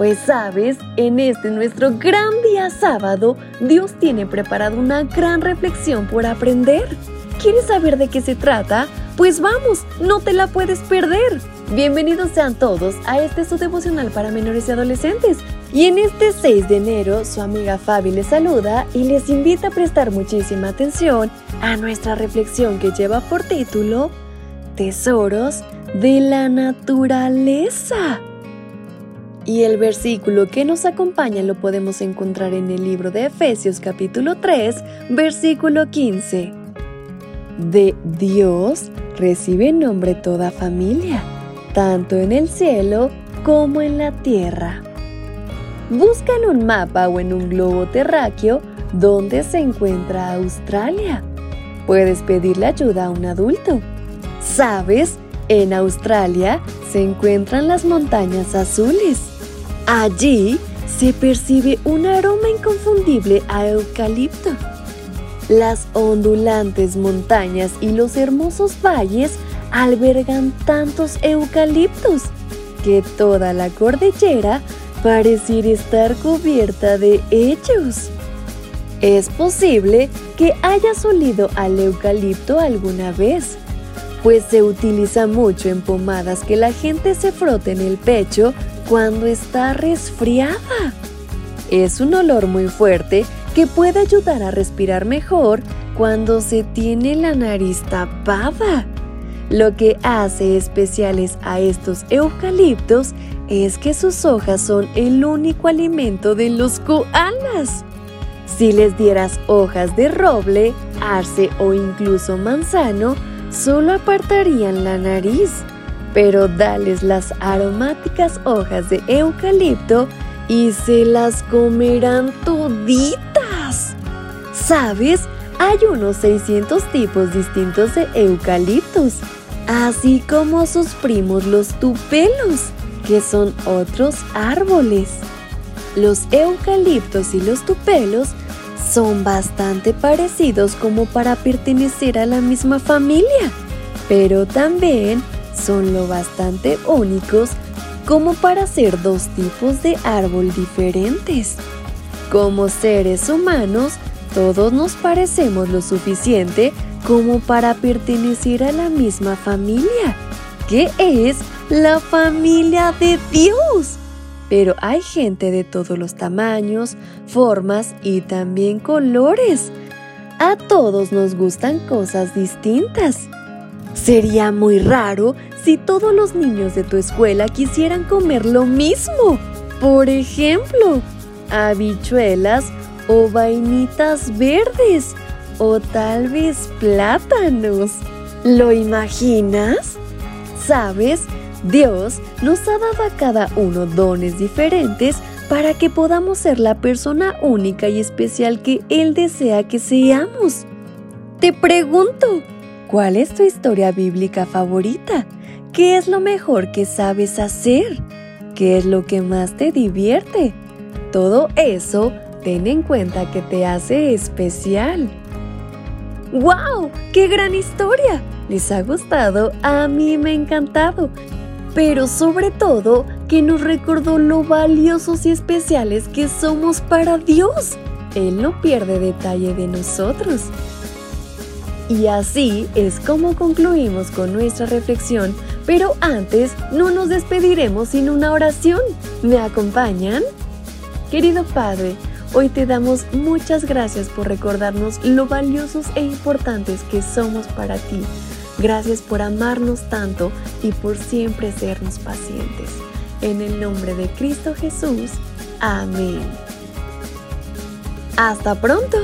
Pues sabes, en este nuestro gran día sábado, Dios tiene preparado una gran reflexión por aprender. ¿Quieres saber de qué se trata? Pues vamos, no te la puedes perder. Bienvenidos sean todos a este su devocional para menores y adolescentes. Y en este 6 de enero, su amiga Fabi les saluda y les invita a prestar muchísima atención a nuestra reflexión que lleva por título Tesoros de la Naturaleza. Y el versículo que nos acompaña lo podemos encontrar en el libro de Efesios capítulo 3, versículo 15. De Dios recibe nombre toda familia, tanto en el cielo como en la tierra. Busca en un mapa o en un globo terráqueo dónde se encuentra Australia. Puedes pedirle ayuda a un adulto. ¿Sabes? En Australia se encuentran las montañas azules. Allí se percibe un aroma inconfundible a eucalipto. Las ondulantes montañas y los hermosos valles albergan tantos eucaliptos que toda la cordillera pareciera estar cubierta de ellos. Es posible que hayas olido al eucalipto alguna vez, pues se utiliza mucho en pomadas que la gente se frota en el pecho cuando está resfriada. Es un olor muy fuerte que puede ayudar a respirar mejor cuando se tiene la nariz tapada. Lo que hace especiales a estos eucaliptos es que sus hojas son el único alimento de los koalas. Si les dieras hojas de roble, arce o incluso manzano, solo apartarían la nariz pero dales las aromáticas hojas de eucalipto y se las comerán toditas. ¿Sabes? Hay unos 600 tipos distintos de eucaliptos, así como sus primos los tupelos, que son otros árboles. Los eucaliptos y los tupelos son bastante parecidos como para pertenecer a la misma familia, pero también son lo bastante únicos como para ser dos tipos de árbol diferentes. Como seres humanos, todos nos parecemos lo suficiente como para pertenecer a la misma familia, que es la familia de Dios. Pero hay gente de todos los tamaños, formas y también colores. A todos nos gustan cosas distintas. Sería muy raro si todos los niños de tu escuela quisieran comer lo mismo. Por ejemplo, habichuelas o vainitas verdes o tal vez plátanos. ¿Lo imaginas? ¿Sabes? Dios nos ha dado a cada uno dones diferentes para que podamos ser la persona única y especial que Él desea que seamos. Te pregunto, ¿Cuál es tu historia bíblica favorita? ¿Qué es lo mejor que sabes hacer? ¿Qué es lo que más te divierte? Todo eso ten en cuenta que te hace especial. ¡Wow! ¡Qué gran historia! ¿Les ha gustado? A mí me ha encantado. Pero sobre todo que nos recordó lo valiosos y especiales que somos para Dios. Él no pierde detalle de nosotros. Y así es como concluimos con nuestra reflexión, pero antes no nos despediremos sin una oración. ¿Me acompañan? Querido Padre, hoy te damos muchas gracias por recordarnos lo valiosos e importantes que somos para ti. Gracias por amarnos tanto y por siempre sernos pacientes. En el nombre de Cristo Jesús. Amén. Hasta pronto.